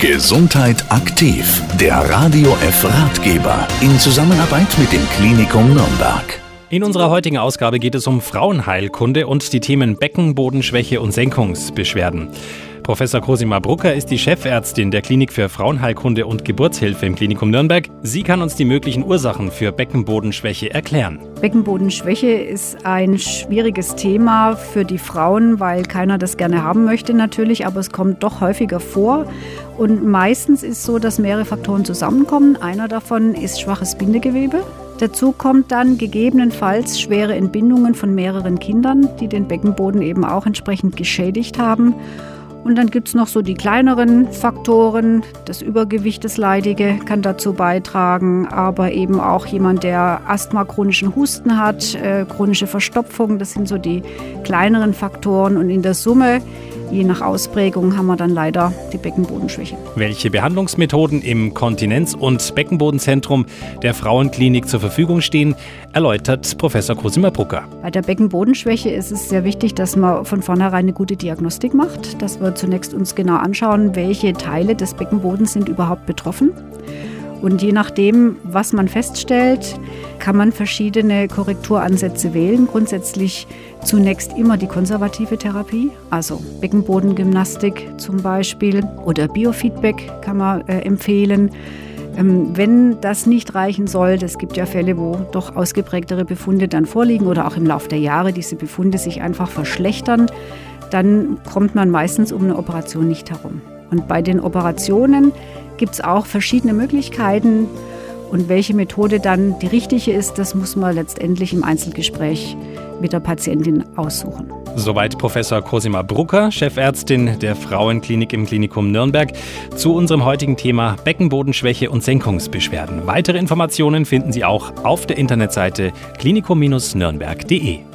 Gesundheit aktiv, der Radio F Ratgeber in Zusammenarbeit mit dem Klinikum Nürnberg. In unserer heutigen Ausgabe geht es um Frauenheilkunde und die Themen Beckenbodenschwäche und Senkungsbeschwerden. Professor Cosima Brucker ist die Chefärztin der Klinik für Frauenheilkunde und Geburtshilfe im Klinikum Nürnberg. Sie kann uns die möglichen Ursachen für Beckenbodenschwäche erklären. Beckenbodenschwäche ist ein schwieriges Thema für die Frauen, weil keiner das gerne haben möchte natürlich, aber es kommt doch häufiger vor. Und meistens ist so, dass mehrere Faktoren zusammenkommen. Einer davon ist schwaches Bindegewebe. Dazu kommt dann gegebenenfalls schwere Entbindungen von mehreren Kindern, die den Beckenboden eben auch entsprechend geschädigt haben. Und dann gibt es noch so die kleineren Faktoren. Das Übergewicht, das Leidige, kann dazu beitragen, aber eben auch jemand, der Asthma, chronischen Husten hat, äh, chronische Verstopfung, das sind so die kleineren Faktoren. Und in der Summe Je nach Ausprägung haben wir dann leider die Beckenbodenschwäche. Welche Behandlungsmethoden im Kontinenz- und Beckenbodenzentrum der Frauenklinik zur Verfügung stehen, erläutert Professor Cosima Brucker. Bei der Beckenbodenschwäche ist es sehr wichtig, dass man von vornherein eine gute Diagnostik macht, dass wir zunächst uns genau anschauen, welche Teile des Beckenbodens sind überhaupt betroffen. Und je nachdem, was man feststellt, kann man verschiedene Korrekturansätze wählen. Grundsätzlich zunächst immer die konservative Therapie, also Beckenbodengymnastik zum Beispiel oder Biofeedback kann man äh, empfehlen. Ähm, wenn das nicht reichen soll, es gibt ja Fälle, wo doch ausgeprägtere Befunde dann vorliegen oder auch im Laufe der Jahre diese Befunde sich einfach verschlechtern, dann kommt man meistens um eine Operation nicht herum. Und bei den Operationen gibt es auch verschiedene Möglichkeiten. Und welche Methode dann die richtige ist, das muss man letztendlich im Einzelgespräch mit der Patientin aussuchen. Soweit Professor Cosima Brucker, Chefärztin der Frauenklinik im Klinikum Nürnberg, zu unserem heutigen Thema Beckenbodenschwäche und Senkungsbeschwerden. Weitere Informationen finden Sie auch auf der Internetseite klinikum-nürnberg.de.